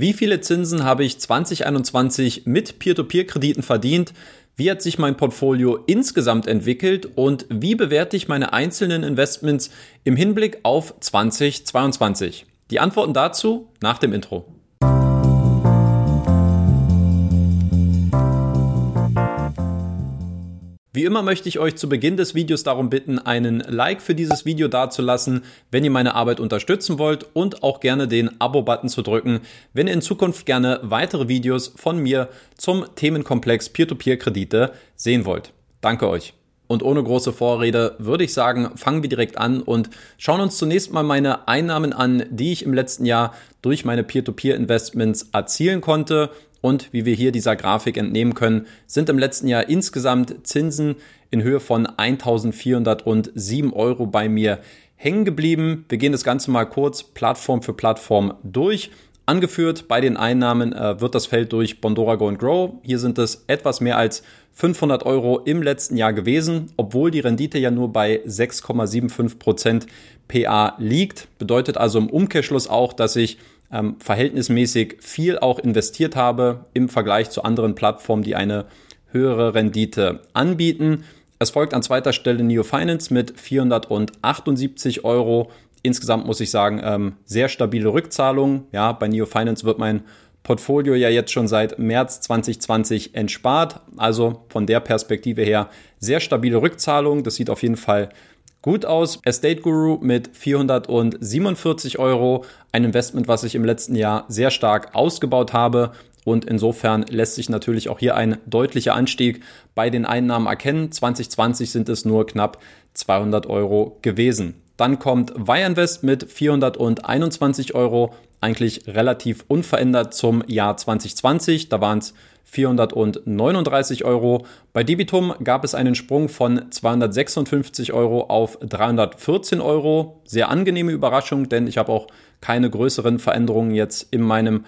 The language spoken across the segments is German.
Wie viele Zinsen habe ich 2021 mit Peer-to-Peer-Krediten verdient? Wie hat sich mein Portfolio insgesamt entwickelt und wie bewerte ich meine einzelnen Investments im Hinblick auf 2022? Die Antworten dazu nach dem Intro. Wie immer möchte ich euch zu Beginn des Videos darum bitten, einen Like für dieses Video dazulassen, wenn ihr meine Arbeit unterstützen wollt und auch gerne den Abo-Button zu drücken, wenn ihr in Zukunft gerne weitere Videos von mir zum Themenkomplex Peer-to-Peer-Kredite sehen wollt. Danke euch. Und ohne große Vorrede würde ich sagen, fangen wir direkt an und schauen uns zunächst mal meine Einnahmen an, die ich im letzten Jahr durch meine Peer-to-Peer-Investments erzielen konnte und wie wir hier dieser Grafik entnehmen können, sind im letzten Jahr insgesamt Zinsen in Höhe von 1407 Euro bei mir hängen geblieben. Wir gehen das Ganze mal kurz Plattform für Plattform durch. Angeführt bei den Einnahmen äh, wird das Feld durch Bondora Go and Grow. Hier sind es etwas mehr als 500 Euro im letzten Jahr gewesen, obwohl die Rendite ja nur bei 6,75 Prozent PA liegt. Bedeutet also im Umkehrschluss auch, dass ich ähm, verhältnismäßig viel auch investiert habe im Vergleich zu anderen Plattformen, die eine höhere Rendite anbieten. Es folgt an zweiter Stelle Neo Finance mit 478 Euro. Insgesamt muss ich sagen, ähm, sehr stabile Rückzahlung. Ja, bei Neo Finance wird mein Portfolio ja jetzt schon seit März 2020 entspart. Also von der Perspektive her sehr stabile Rückzahlung. Das sieht auf jeden Fall gut aus. Estate Guru mit 447 Euro. Ein Investment, was ich im letzten Jahr sehr stark ausgebaut habe. Und insofern lässt sich natürlich auch hier ein deutlicher Anstieg bei den Einnahmen erkennen. 2020 sind es nur knapp 200 Euro gewesen. Dann kommt Wireinvest mit 421 Euro, eigentlich relativ unverändert zum Jahr 2020. Da waren es 439 Euro. Bei Debitum gab es einen Sprung von 256 Euro auf 314 Euro. Sehr angenehme Überraschung, denn ich habe auch keine größeren Veränderungen jetzt in meinem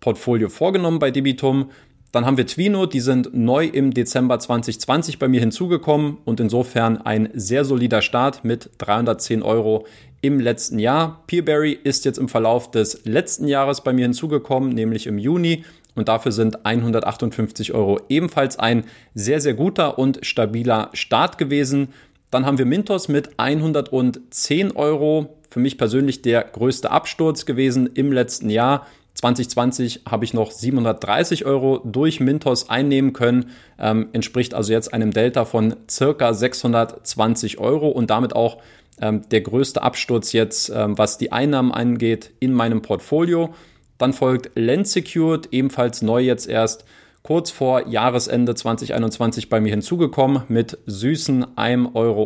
Portfolio vorgenommen bei Debitum. Dann haben wir Twino, die sind neu im Dezember 2020 bei mir hinzugekommen und insofern ein sehr solider Start mit 310 Euro im letzten Jahr. Peerberry ist jetzt im Verlauf des letzten Jahres bei mir hinzugekommen, nämlich im Juni und dafür sind 158 Euro ebenfalls ein sehr, sehr guter und stabiler Start gewesen. Dann haben wir Mintos mit 110 Euro. Für mich persönlich der größte Absturz gewesen im letzten Jahr. 2020 habe ich noch 730 Euro durch Mintos einnehmen können, ähm, entspricht also jetzt einem Delta von circa 620 Euro und damit auch ähm, der größte Absturz jetzt, ähm, was die Einnahmen angeht, in meinem Portfolio. Dann folgt Lens Secured, ebenfalls neu jetzt erst kurz vor Jahresende 2021 bei mir hinzugekommen mit süßen 1,78 Euro.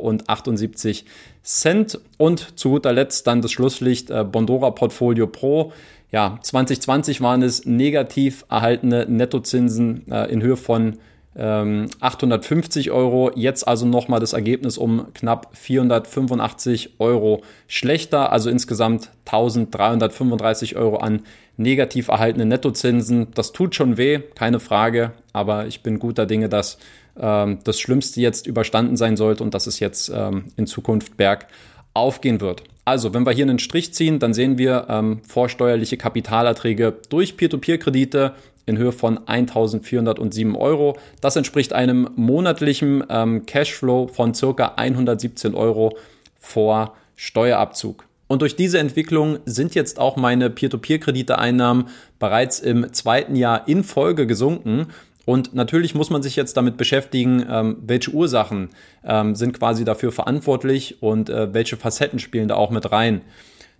Und zu guter Letzt dann das Schlusslicht äh, Bondora Portfolio Pro. Ja, 2020 waren es negativ erhaltene Nettozinsen äh, in Höhe von 850 ähm, Euro. Jetzt also nochmal das Ergebnis um knapp 485 Euro schlechter. Also insgesamt 1335 Euro an negativ erhaltene Nettozinsen. Das tut schon weh, keine Frage. Aber ich bin guter Dinge, dass ähm, das Schlimmste jetzt überstanden sein sollte und dass es jetzt ähm, in Zukunft bergauf gehen wird. Also, wenn wir hier einen Strich ziehen, dann sehen wir ähm, vorsteuerliche Kapitalerträge durch Peer-to-Peer-Kredite in Höhe von 1.407 Euro. Das entspricht einem monatlichen ähm, Cashflow von circa 117 Euro vor Steuerabzug. Und durch diese Entwicklung sind jetzt auch meine Peer-to-Peer-Kredite-Einnahmen bereits im zweiten Jahr in Folge gesunken. Und natürlich muss man sich jetzt damit beschäftigen, ähm, welche Ursachen ähm, sind quasi dafür verantwortlich und äh, welche Facetten spielen da auch mit rein.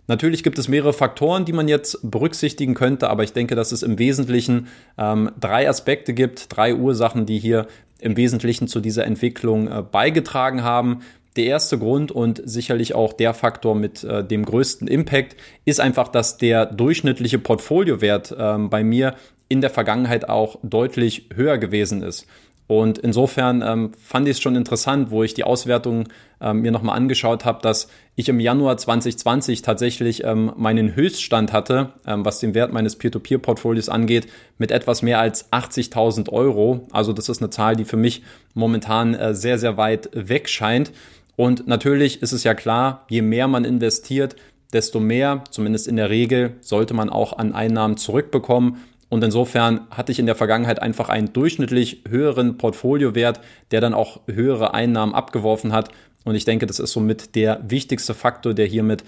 Natürlich gibt es mehrere Faktoren, die man jetzt berücksichtigen könnte, aber ich denke, dass es im Wesentlichen ähm, drei Aspekte gibt, drei Ursachen, die hier im Wesentlichen zu dieser Entwicklung äh, beigetragen haben. Der erste Grund und sicherlich auch der Faktor mit äh, dem größten Impact ist einfach, dass der durchschnittliche Portfoliowert ähm, bei mir in der Vergangenheit auch deutlich höher gewesen ist. Und insofern ähm, fand ich es schon interessant, wo ich die Auswertung ähm, mir nochmal angeschaut habe, dass ich im Januar 2020 tatsächlich ähm, meinen Höchststand hatte, ähm, was den Wert meines Peer-to-Peer-Portfolios angeht, mit etwas mehr als 80.000 Euro. Also das ist eine Zahl, die für mich momentan äh, sehr, sehr weit weg scheint. Und natürlich ist es ja klar, je mehr man investiert, desto mehr, zumindest in der Regel, sollte man auch an Einnahmen zurückbekommen. Und insofern hatte ich in der Vergangenheit einfach einen durchschnittlich höheren Portfoliowert, der dann auch höhere Einnahmen abgeworfen hat. Und ich denke, das ist somit der wichtigste Faktor, der hiermit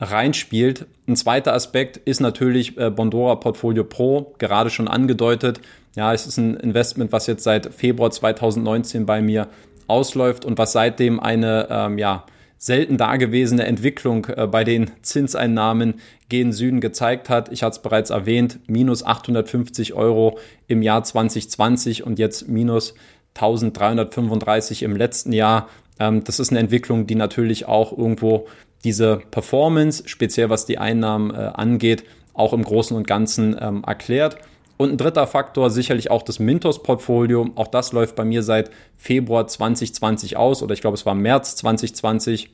reinspielt. Ein zweiter Aspekt ist natürlich äh, Bondora Portfolio Pro, gerade schon angedeutet. Ja, es ist ein Investment, was jetzt seit Februar 2019 bei mir ausläuft und was seitdem eine ähm, ja, selten dagewesene Entwicklung äh, bei den Zinseinnahmen gen Süden gezeigt hat. Ich hatte es bereits erwähnt, minus 850 Euro im Jahr 2020 und jetzt minus 1335 im letzten Jahr. Ähm, das ist eine Entwicklung, die natürlich auch irgendwo diese Performance, speziell was die Einnahmen äh, angeht, auch im Großen und Ganzen ähm, erklärt. Und ein dritter Faktor, sicherlich auch das Mintos-Portfolio. Auch das läuft bei mir seit Februar 2020 aus oder ich glaube, es war März 2020.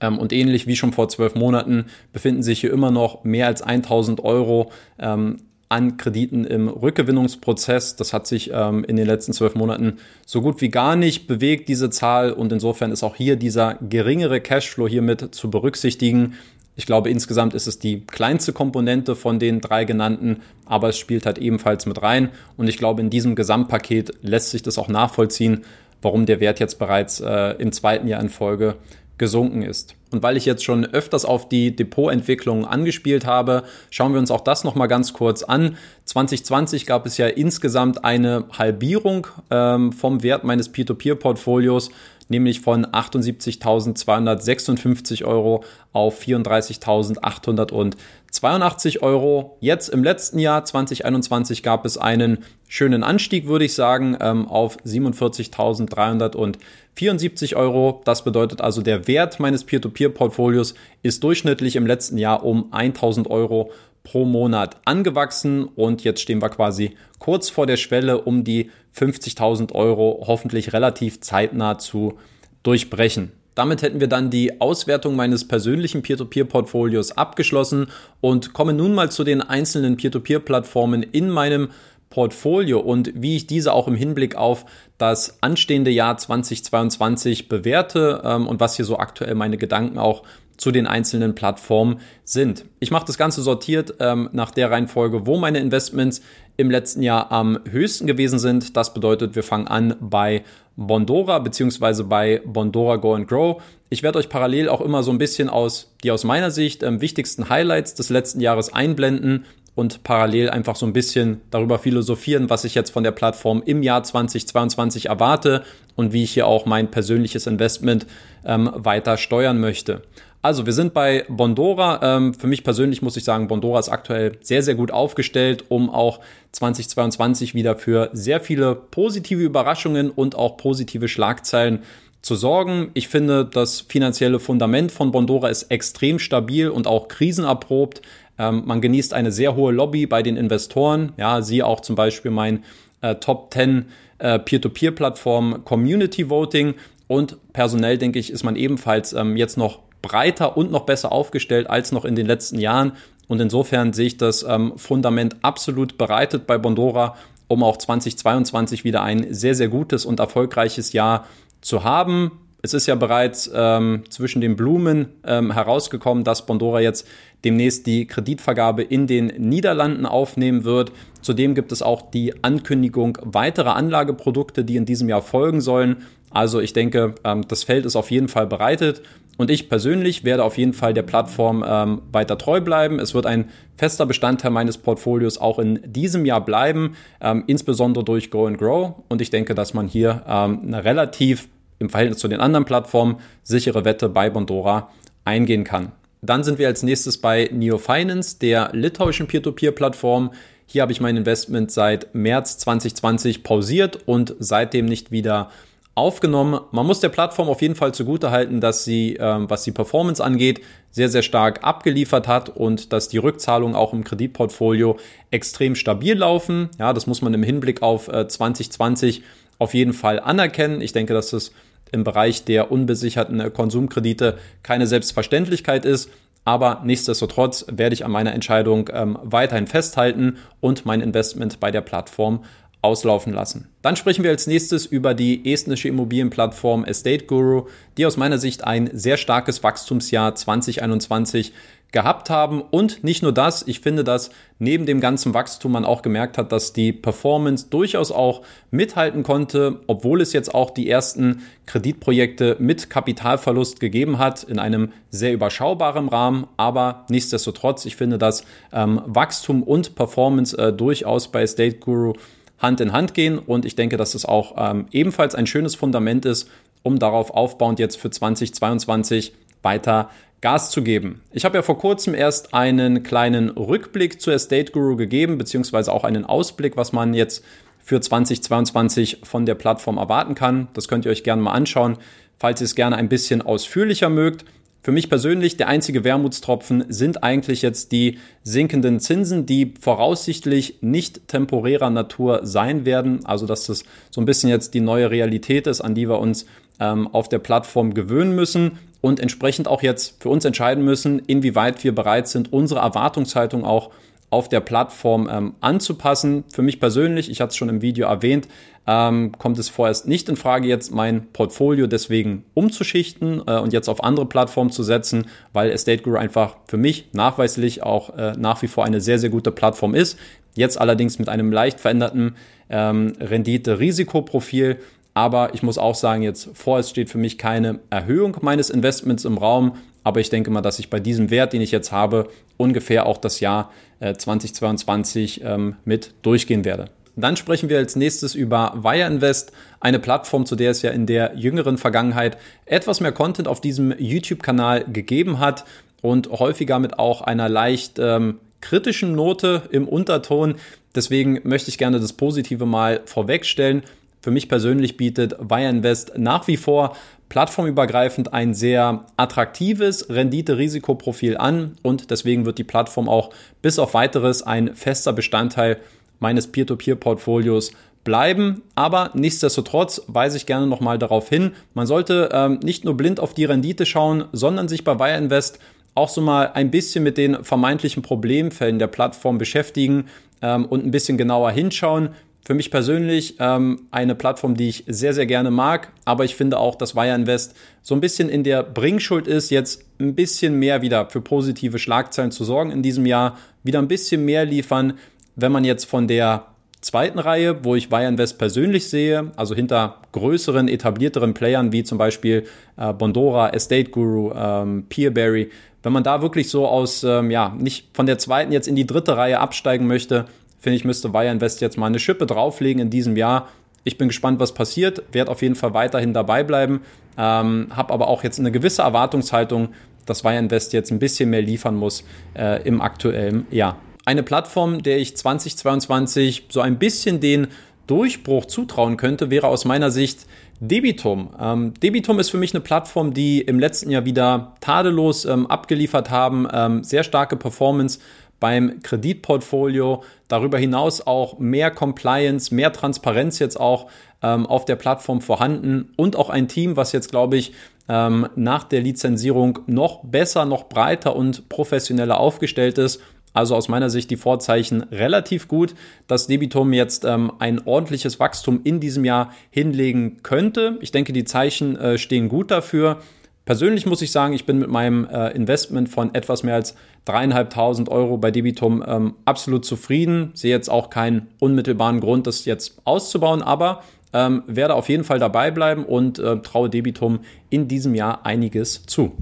Ähm, und ähnlich wie schon vor zwölf Monaten befinden sich hier immer noch mehr als 1000 Euro ähm, an Krediten im Rückgewinnungsprozess. Das hat sich ähm, in den letzten zwölf Monaten so gut wie gar nicht bewegt, diese Zahl. Und insofern ist auch hier dieser geringere Cashflow hiermit zu berücksichtigen. Ich glaube, insgesamt ist es die kleinste Komponente von den drei genannten, aber es spielt halt ebenfalls mit rein. Und ich glaube, in diesem Gesamtpaket lässt sich das auch nachvollziehen, warum der Wert jetzt bereits äh, im zweiten Jahr in Folge gesunken ist. Und weil ich jetzt schon öfters auf die Depotentwicklung angespielt habe, schauen wir uns auch das nochmal ganz kurz an. 2020 gab es ja insgesamt eine Halbierung ähm, vom Wert meines Peer-to-Peer-Portfolios nämlich von 78.256 Euro auf 34.882 Euro. Jetzt im letzten Jahr 2021 gab es einen schönen Anstieg, würde ich sagen, ähm, auf 47.374 Euro. Das bedeutet also, der Wert meines Peer-to-Peer-Portfolios ist durchschnittlich im letzten Jahr um 1.000 Euro pro Monat angewachsen und jetzt stehen wir quasi kurz vor der Schwelle, um die 50.000 Euro hoffentlich relativ zeitnah zu durchbrechen. Damit hätten wir dann die Auswertung meines persönlichen Peer-to-Peer-Portfolios abgeschlossen und kommen nun mal zu den einzelnen Peer-to-Peer-Plattformen in meinem Portfolio und wie ich diese auch im Hinblick auf das anstehende Jahr 2022 bewerte ähm, und was hier so aktuell meine Gedanken auch zu den einzelnen Plattformen sind. Ich mache das Ganze sortiert ähm, nach der Reihenfolge, wo meine Investments im letzten Jahr am höchsten gewesen sind. Das bedeutet, wir fangen an bei Bondora beziehungsweise bei Bondora Go and Grow. Ich werde euch parallel auch immer so ein bisschen aus die aus meiner Sicht ähm, wichtigsten Highlights des letzten Jahres einblenden und parallel einfach so ein bisschen darüber philosophieren, was ich jetzt von der Plattform im Jahr 2022 erwarte und wie ich hier auch mein persönliches Investment ähm, weiter steuern möchte. Also, wir sind bei Bondora. Ähm, für mich persönlich muss ich sagen, Bondora ist aktuell sehr, sehr gut aufgestellt, um auch 2022 wieder für sehr viele positive Überraschungen und auch positive Schlagzeilen zu sorgen. Ich finde, das finanzielle Fundament von Bondora ist extrem stabil und auch krisenerprobt. Ähm, man genießt eine sehr hohe Lobby bei den Investoren. Ja, siehe auch zum Beispiel mein äh, Top 10 äh, Peer-to-Peer-Plattform Community Voting. Und personell, denke ich, ist man ebenfalls ähm, jetzt noch breiter und noch besser aufgestellt als noch in den letzten Jahren. Und insofern sehe ich das ähm, Fundament absolut bereitet bei Bondora, um auch 2022 wieder ein sehr, sehr gutes und erfolgreiches Jahr zu haben. Es ist ja bereits ähm, zwischen den Blumen ähm, herausgekommen, dass Bondora jetzt demnächst die Kreditvergabe in den Niederlanden aufnehmen wird. Zudem gibt es auch die Ankündigung weiterer Anlageprodukte, die in diesem Jahr folgen sollen. Also ich denke, ähm, das Feld ist auf jeden Fall bereitet und ich persönlich werde auf jeden Fall der Plattform ähm, weiter treu bleiben. Es wird ein fester Bestandteil meines Portfolios auch in diesem Jahr bleiben, ähm, insbesondere durch Go and Grow. Und ich denke, dass man hier ähm, eine relativ im Verhältnis zu den anderen Plattformen sichere Wette bei Bondora eingehen kann. Dann sind wir als nächstes bei Neo Finance, der litauischen Peer-to-Peer-Plattform. Hier habe ich mein Investment seit März 2020 pausiert und seitdem nicht wieder aufgenommen. Man muss der Plattform auf jeden Fall zugutehalten, dass sie, ähm, was die Performance angeht, sehr, sehr stark abgeliefert hat und dass die Rückzahlungen auch im Kreditportfolio extrem stabil laufen. Ja, das muss man im Hinblick auf äh, 2020 auf jeden Fall anerkennen. Ich denke, dass es im Bereich der unbesicherten Konsumkredite keine Selbstverständlichkeit ist. Aber nichtsdestotrotz werde ich an meiner Entscheidung ähm, weiterhin festhalten und mein Investment bei der Plattform auslaufen lassen. Dann sprechen wir als nächstes über die estnische Immobilienplattform Estate Guru, die aus meiner Sicht ein sehr starkes Wachstumsjahr 2021 gehabt haben. Und nicht nur das, ich finde, dass neben dem ganzen Wachstum man auch gemerkt hat, dass die Performance durchaus auch mithalten konnte, obwohl es jetzt auch die ersten Kreditprojekte mit Kapitalverlust gegeben hat, in einem sehr überschaubaren Rahmen. Aber nichtsdestotrotz, ich finde, dass ähm, Wachstum und Performance äh, durchaus bei State Guru Hand in Hand gehen. Und ich denke, dass es auch ähm, ebenfalls ein schönes Fundament ist, um darauf aufbauend jetzt für 2022 weiter Gas zu geben. Ich habe ja vor kurzem erst einen kleinen Rückblick zur Estate Guru gegeben, beziehungsweise auch einen Ausblick, was man jetzt für 2022 von der Plattform erwarten kann. Das könnt ihr euch gerne mal anschauen, falls ihr es gerne ein bisschen ausführlicher mögt. Für mich persönlich, der einzige Wermutstropfen sind eigentlich jetzt die sinkenden Zinsen, die voraussichtlich nicht temporärer Natur sein werden. Also, dass das so ein bisschen jetzt die neue Realität ist, an die wir uns ähm, auf der Plattform gewöhnen müssen und entsprechend auch jetzt für uns entscheiden müssen, inwieweit wir bereit sind, unsere Erwartungshaltung auch auf der Plattform ähm, anzupassen. Für mich persönlich, ich hatte es schon im Video erwähnt, ähm, kommt es vorerst nicht in Frage, jetzt mein Portfolio deswegen umzuschichten äh, und jetzt auf andere Plattformen zu setzen, weil Estate Guru einfach für mich nachweislich auch äh, nach wie vor eine sehr, sehr gute Plattform ist. Jetzt allerdings mit einem leicht veränderten ähm, Rendite-Risikoprofil, aber ich muss auch sagen, jetzt vorerst steht für mich keine Erhöhung meines Investments im Raum. Aber ich denke mal, dass ich bei diesem Wert, den ich jetzt habe, ungefähr auch das Jahr äh, 2022 ähm, mit durchgehen werde. Dann sprechen wir als nächstes über Wire Invest, eine Plattform, zu der es ja in der jüngeren Vergangenheit etwas mehr Content auf diesem YouTube-Kanal gegeben hat und häufiger mit auch einer leicht ähm, kritischen Note im Unterton. Deswegen möchte ich gerne das Positive mal vorwegstellen. Für mich persönlich bietet Wire Invest nach wie vor plattformübergreifend ein sehr attraktives Rendite-Risikoprofil an und deswegen wird die Plattform auch bis auf weiteres ein fester Bestandteil meines Peer-to-Peer-Portfolios bleiben. Aber nichtsdestotrotz weise ich gerne nochmal darauf hin, man sollte ähm, nicht nur blind auf die Rendite schauen, sondern sich bei Wire Invest auch so mal ein bisschen mit den vermeintlichen Problemfällen der Plattform beschäftigen ähm, und ein bisschen genauer hinschauen. Für mich persönlich ähm, eine Plattform, die ich sehr, sehr gerne mag, aber ich finde auch, dass Wire Invest so ein bisschen in der Bringschuld ist, jetzt ein bisschen mehr wieder für positive Schlagzeilen zu sorgen in diesem Jahr, wieder ein bisschen mehr liefern, wenn man jetzt von der zweiten Reihe, wo ich Wire Invest persönlich sehe, also hinter größeren, etablierteren Playern wie zum Beispiel äh, Bondora, Estate Guru, ähm, Peerberry, wenn man da wirklich so aus, ähm, ja, nicht von der zweiten jetzt in die dritte Reihe absteigen möchte, finde ich, müsste Wire Invest jetzt mal eine Schippe drauflegen in diesem Jahr. Ich bin gespannt, was passiert, werde auf jeden Fall weiterhin dabei bleiben, ähm, habe aber auch jetzt eine gewisse Erwartungshaltung, dass Wire Invest jetzt ein bisschen mehr liefern muss äh, im aktuellen Jahr. Eine Plattform, der ich 2022 so ein bisschen den Durchbruch zutrauen könnte, wäre aus meiner Sicht Debitum. Ähm, Debitum ist für mich eine Plattform, die im letzten Jahr wieder tadellos ähm, abgeliefert haben, ähm, sehr starke Performance beim Kreditportfolio. Darüber hinaus auch mehr Compliance, mehr Transparenz jetzt auch ähm, auf der Plattform vorhanden und auch ein Team, was jetzt, glaube ich, ähm, nach der Lizenzierung noch besser, noch breiter und professioneller aufgestellt ist. Also aus meiner Sicht die Vorzeichen relativ gut, dass Debitum jetzt ähm, ein ordentliches Wachstum in diesem Jahr hinlegen könnte. Ich denke, die Zeichen äh, stehen gut dafür. Persönlich muss ich sagen, ich bin mit meinem äh, Investment von etwas mehr als dreieinhalbtausend Euro bei Debitum ähm, absolut zufrieden. Sehe jetzt auch keinen unmittelbaren Grund, das jetzt auszubauen, aber ähm, werde auf jeden Fall dabei bleiben und äh, traue Debitum in diesem Jahr einiges zu.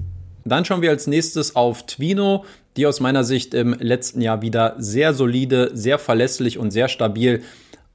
Dann schauen wir als nächstes auf Twino, die aus meiner Sicht im letzten Jahr wieder sehr solide, sehr verlässlich und sehr stabil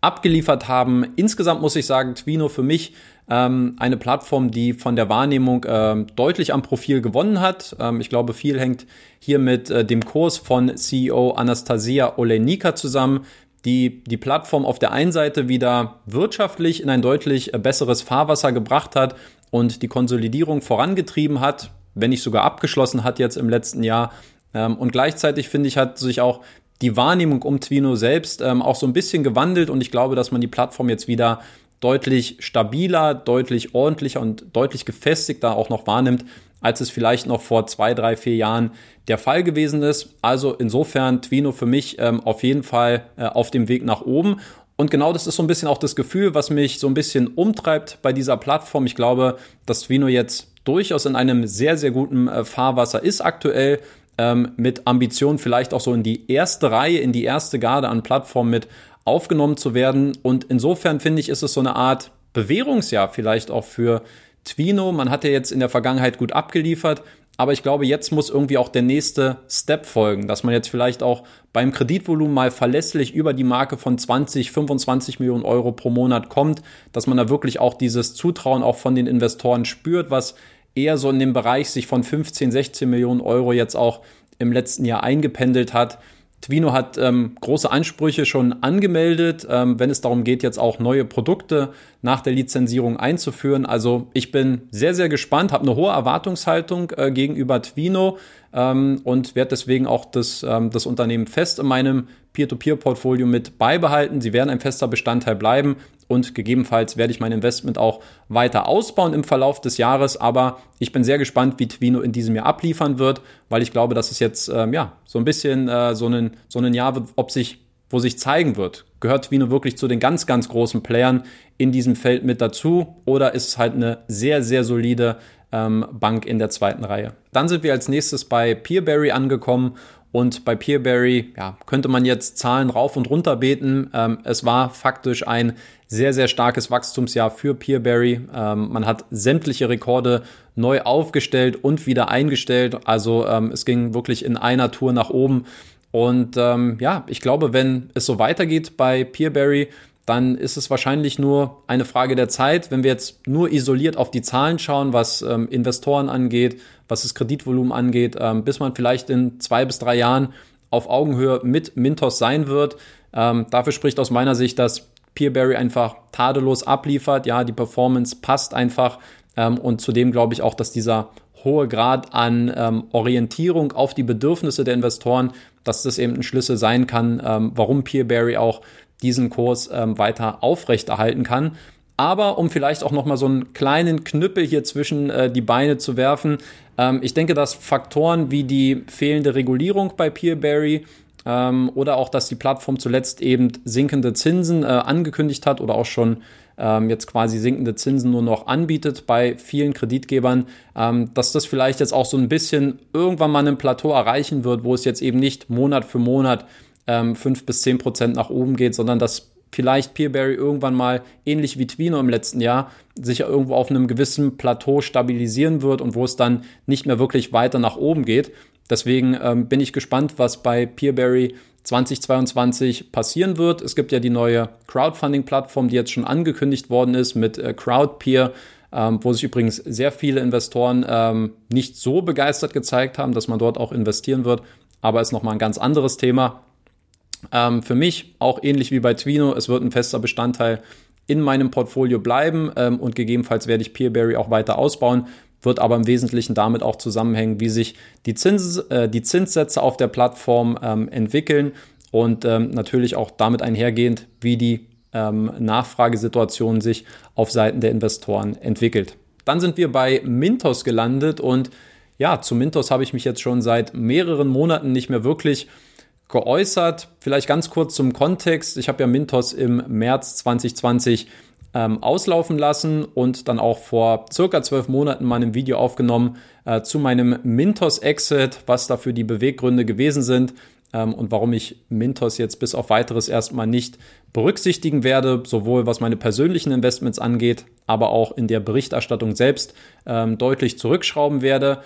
abgeliefert haben. Insgesamt muss ich sagen, Twino für mich ähm, eine Plattform, die von der Wahrnehmung ähm, deutlich am Profil gewonnen hat. Ähm, ich glaube, viel hängt hier mit äh, dem Kurs von CEO Anastasia Olenika zusammen, die die Plattform auf der einen Seite wieder wirtschaftlich in ein deutlich äh, besseres Fahrwasser gebracht hat und die Konsolidierung vorangetrieben hat, wenn nicht sogar abgeschlossen hat jetzt im letzten Jahr. Ähm, und gleichzeitig finde ich, hat sich auch die Wahrnehmung um Twino selbst ähm, auch so ein bisschen gewandelt und ich glaube, dass man die Plattform jetzt wieder deutlich stabiler, deutlich ordentlicher und deutlich gefestigter auch noch wahrnimmt, als es vielleicht noch vor zwei, drei, vier Jahren der Fall gewesen ist. Also insofern Twino für mich ähm, auf jeden Fall äh, auf dem Weg nach oben. Und genau das ist so ein bisschen auch das Gefühl, was mich so ein bisschen umtreibt bei dieser Plattform. Ich glaube, dass Twino jetzt durchaus in einem sehr, sehr guten äh, Fahrwasser ist aktuell. Ähm, mit Ambition vielleicht auch so in die erste Reihe, in die erste Garde an Plattformen mit aufgenommen zu werden. Und insofern finde ich, ist es so eine Art Bewährungsjahr vielleicht auch für Twino. Man hat ja jetzt in der Vergangenheit gut abgeliefert. Aber ich glaube, jetzt muss irgendwie auch der nächste Step folgen, dass man jetzt vielleicht auch beim Kreditvolumen mal verlässlich über die Marke von 20, 25 Millionen Euro pro Monat kommt, dass man da wirklich auch dieses Zutrauen auch von den Investoren spürt, was eher so in dem Bereich sich von 15, 16 Millionen Euro jetzt auch im letzten Jahr eingependelt hat. Twino hat ähm, große Ansprüche schon angemeldet, ähm, wenn es darum geht, jetzt auch neue Produkte nach der Lizenzierung einzuführen. Also ich bin sehr, sehr gespannt, habe eine hohe Erwartungshaltung äh, gegenüber Twino ähm, und werde deswegen auch das, ähm, das Unternehmen fest in meinem Peer-to-Peer-Portfolio mit beibehalten. Sie werden ein fester Bestandteil bleiben und gegebenenfalls werde ich mein Investment auch weiter ausbauen im Verlauf des Jahres. Aber ich bin sehr gespannt, wie Twino in diesem Jahr abliefern wird, weil ich glaube, dass es jetzt ähm, ja so ein bisschen äh, so ein so ein Jahr wird, ob sich wo sich zeigen wird, gehört Twino wirklich zu den ganz ganz großen Playern in diesem Feld mit dazu oder ist es halt eine sehr sehr solide ähm, Bank in der zweiten Reihe. Dann sind wir als nächstes bei Peerberry angekommen und bei Peerberry ja, könnte man jetzt Zahlen rauf und runter beten. Ähm, es war faktisch ein sehr, sehr starkes Wachstumsjahr für Peerberry. Ähm, man hat sämtliche Rekorde neu aufgestellt und wieder eingestellt. Also ähm, es ging wirklich in einer Tour nach oben. Und ähm, ja, ich glaube, wenn es so weitergeht bei Peerberry, dann ist es wahrscheinlich nur eine Frage der Zeit, wenn wir jetzt nur isoliert auf die Zahlen schauen, was ähm, Investoren angeht, was das Kreditvolumen angeht, ähm, bis man vielleicht in zwei bis drei Jahren auf Augenhöhe mit Mintos sein wird. Ähm, dafür spricht aus meiner Sicht, dass Peerberry einfach tadellos abliefert. Ja, die Performance passt einfach. Ähm, und zudem glaube ich auch, dass dieser hohe Grad an ähm, Orientierung auf die Bedürfnisse der Investoren, dass das eben ein Schlüssel sein kann, ähm, warum Peerberry auch diesen Kurs ähm, weiter aufrechterhalten kann. Aber um vielleicht auch noch mal so einen kleinen Knüppel hier zwischen äh, die Beine zu werfen, ähm, ich denke, dass Faktoren wie die fehlende Regulierung bei Peerberry ähm, oder auch, dass die Plattform zuletzt eben sinkende Zinsen äh, angekündigt hat oder auch schon ähm, jetzt quasi sinkende Zinsen nur noch anbietet bei vielen Kreditgebern, ähm, dass das vielleicht jetzt auch so ein bisschen irgendwann mal ein Plateau erreichen wird, wo es jetzt eben nicht Monat für Monat ähm, 5 bis 10 Prozent nach oben geht, sondern dass vielleicht Peerberry irgendwann mal ähnlich wie Twino im letzten Jahr sich irgendwo auf einem gewissen Plateau stabilisieren wird und wo es dann nicht mehr wirklich weiter nach oben geht. Deswegen ähm, bin ich gespannt, was bei Peerberry 2022 passieren wird. Es gibt ja die neue Crowdfunding-Plattform, die jetzt schon angekündigt worden ist mit äh, Crowdpeer, ähm, wo sich übrigens sehr viele Investoren ähm, nicht so begeistert gezeigt haben, dass man dort auch investieren wird. Aber ist nochmal ein ganz anderes Thema. Ähm, für mich auch ähnlich wie bei Twino, es wird ein fester Bestandteil in meinem Portfolio bleiben ähm, und gegebenenfalls werde ich Peerberry auch weiter ausbauen, wird aber im Wesentlichen damit auch zusammenhängen, wie sich die, Zins, äh, die Zinssätze auf der Plattform ähm, entwickeln und ähm, natürlich auch damit einhergehend, wie die ähm, Nachfragesituation sich auf Seiten der Investoren entwickelt. Dann sind wir bei Mintos gelandet und ja, zu Mintos habe ich mich jetzt schon seit mehreren Monaten nicht mehr wirklich geäußert. Vielleicht ganz kurz zum Kontext. Ich habe ja Mintos im März 2020 ähm, auslaufen lassen und dann auch vor circa zwölf Monaten mal ein Video aufgenommen äh, zu meinem Mintos-Exit, was dafür die Beweggründe gewesen sind ähm, und warum ich Mintos jetzt bis auf weiteres erstmal nicht berücksichtigen werde, sowohl was meine persönlichen Investments angeht, aber auch in der Berichterstattung selbst ähm, deutlich zurückschrauben werde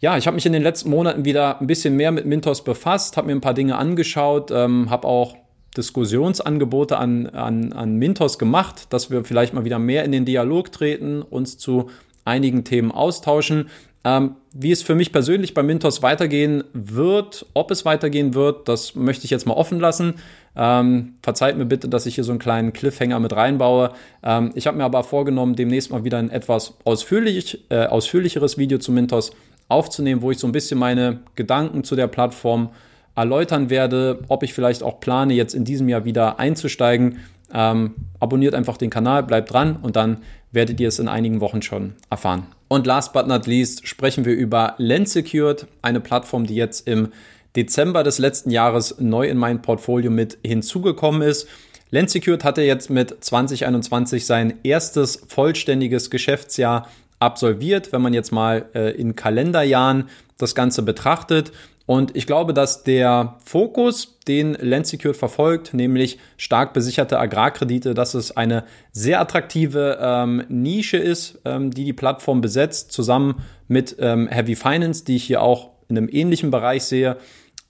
ja, ich habe mich in den letzten Monaten wieder ein bisschen mehr mit Mintos befasst, habe mir ein paar Dinge angeschaut, ähm, habe auch Diskussionsangebote an, an, an Mintos gemacht, dass wir vielleicht mal wieder mehr in den Dialog treten, uns zu einigen Themen austauschen. Ähm, wie es für mich persönlich bei Mintos weitergehen wird, ob es weitergehen wird, das möchte ich jetzt mal offen lassen. Ähm, verzeiht mir bitte, dass ich hier so einen kleinen Cliffhanger mit reinbaue. Ähm, ich habe mir aber vorgenommen, demnächst mal wieder ein etwas ausführlich, äh, ausführlicheres Video zu Mintos aufzunehmen, wo ich so ein bisschen meine Gedanken zu der Plattform erläutern werde, ob ich vielleicht auch plane, jetzt in diesem Jahr wieder einzusteigen. Ähm, abonniert einfach den Kanal, bleibt dran und dann werdet ihr es in einigen Wochen schon erfahren. Und last but not least sprechen wir über Lendsecured, eine Plattform, die jetzt im Dezember des letzten Jahres neu in mein Portfolio mit hinzugekommen ist. Lensecured hatte jetzt mit 2021 sein erstes vollständiges Geschäftsjahr absolviert, wenn man jetzt mal äh, in Kalenderjahren das Ganze betrachtet. Und ich glaube, dass der Fokus, den Landsecured verfolgt, nämlich stark besicherte Agrarkredite, dass es eine sehr attraktive ähm, Nische ist, ähm, die die Plattform besetzt, zusammen mit ähm, Heavy Finance, die ich hier auch in einem ähnlichen Bereich sehe.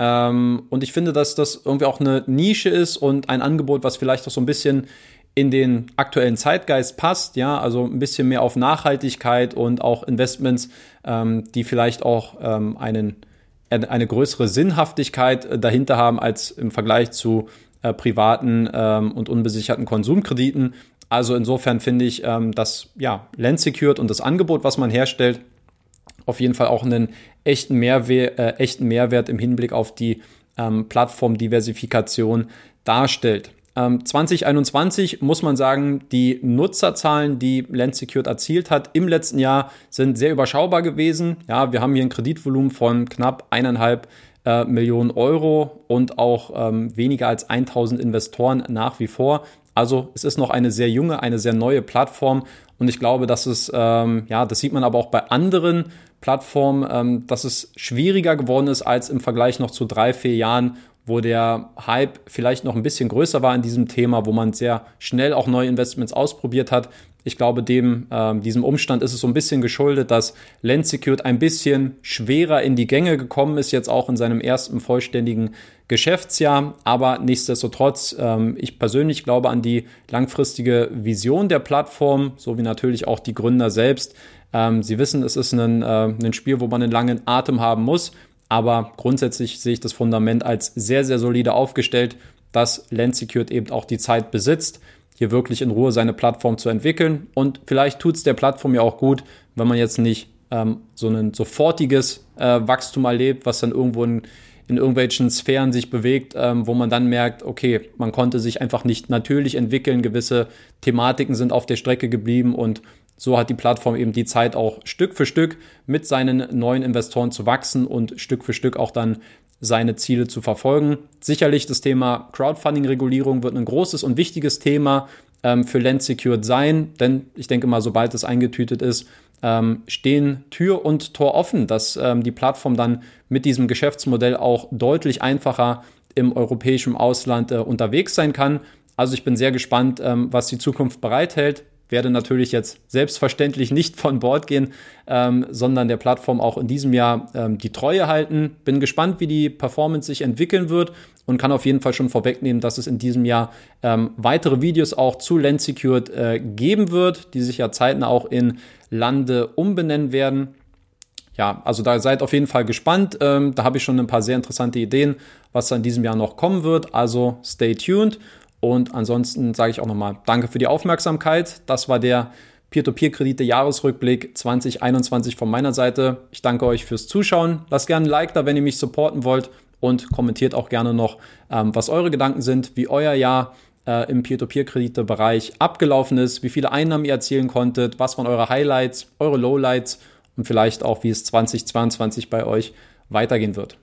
Ähm, und ich finde, dass das irgendwie auch eine Nische ist und ein Angebot, was vielleicht auch so ein bisschen in den aktuellen Zeitgeist passt, ja, also ein bisschen mehr auf Nachhaltigkeit und auch Investments, ähm, die vielleicht auch ähm, einen eine größere Sinnhaftigkeit äh, dahinter haben als im Vergleich zu äh, privaten ähm, und unbesicherten Konsumkrediten. Also insofern finde ich, ähm, dass ja, Land Secured und das Angebot, was man herstellt, auf jeden Fall auch einen echten, Mehrwert, äh, echten Mehrwert im Hinblick auf die ähm, Plattformdiversifikation darstellt. 2021 ähm, muss man sagen, die Nutzerzahlen, die Land Secured erzielt hat im letzten Jahr, sind sehr überschaubar gewesen. Ja, wir haben hier ein Kreditvolumen von knapp eineinhalb äh, Millionen Euro und auch ähm, weniger als 1000 Investoren nach wie vor. Also es ist noch eine sehr junge, eine sehr neue Plattform und ich glaube, dass es, ähm, ja, das sieht man aber auch bei anderen Plattformen, ähm, dass es schwieriger geworden ist als im Vergleich noch zu drei, vier Jahren, wo der Hype vielleicht noch ein bisschen größer war in diesem Thema, wo man sehr schnell auch neue Investments ausprobiert hat. Ich glaube, dem, äh, diesem Umstand ist es so ein bisschen geschuldet, dass Land Secured ein bisschen schwerer in die Gänge gekommen ist, jetzt auch in seinem ersten vollständigen Geschäftsjahr. Aber nichtsdestotrotz, ähm, ich persönlich glaube an die langfristige Vision der Plattform, so wie natürlich auch die Gründer selbst. Ähm, sie wissen, es ist ein, äh, ein Spiel, wo man einen langen Atem haben muss. Aber grundsätzlich sehe ich das Fundament als sehr, sehr solide aufgestellt, dass Land Secured eben auch die Zeit besitzt, hier wirklich in Ruhe seine Plattform zu entwickeln. Und vielleicht tut es der Plattform ja auch gut, wenn man jetzt nicht ähm, so ein sofortiges äh, Wachstum erlebt, was dann irgendwo in, in irgendwelchen Sphären sich bewegt, ähm, wo man dann merkt, okay, man konnte sich einfach nicht natürlich entwickeln, gewisse Thematiken sind auf der Strecke geblieben und so hat die Plattform eben die Zeit auch Stück für Stück mit seinen neuen Investoren zu wachsen und Stück für Stück auch dann seine Ziele zu verfolgen. Sicherlich das Thema Crowdfunding-Regulierung wird ein großes und wichtiges Thema ähm, für Land Secured sein, denn ich denke mal, sobald es eingetütet ist, ähm, stehen Tür und Tor offen, dass ähm, die Plattform dann mit diesem Geschäftsmodell auch deutlich einfacher im europäischen Ausland äh, unterwegs sein kann. Also ich bin sehr gespannt, ähm, was die Zukunft bereithält werde natürlich jetzt selbstverständlich nicht von Bord gehen, ähm, sondern der Plattform auch in diesem Jahr ähm, die Treue halten. Bin gespannt, wie die Performance sich entwickeln wird und kann auf jeden Fall schon vorwegnehmen, dass es in diesem Jahr ähm, weitere Videos auch zu Land Secured äh, geben wird, die sich ja zeitnah auch in Lande umbenennen werden. Ja, also da seid auf jeden Fall gespannt. Ähm, da habe ich schon ein paar sehr interessante Ideen, was da in diesem Jahr noch kommen wird. Also stay tuned. Und ansonsten sage ich auch nochmal Danke für die Aufmerksamkeit. Das war der Peer-to-Peer-Kredite Jahresrückblick 2021 von meiner Seite. Ich danke euch fürs Zuschauen. Lasst gerne ein Like da, wenn ihr mich supporten wollt und kommentiert auch gerne noch, ähm, was eure Gedanken sind, wie euer Jahr äh, im Peer-to-Peer-Kredite-Bereich abgelaufen ist, wie viele Einnahmen ihr erzielen konntet, was waren eure Highlights, eure Lowlights und vielleicht auch, wie es 2022 bei euch weitergehen wird.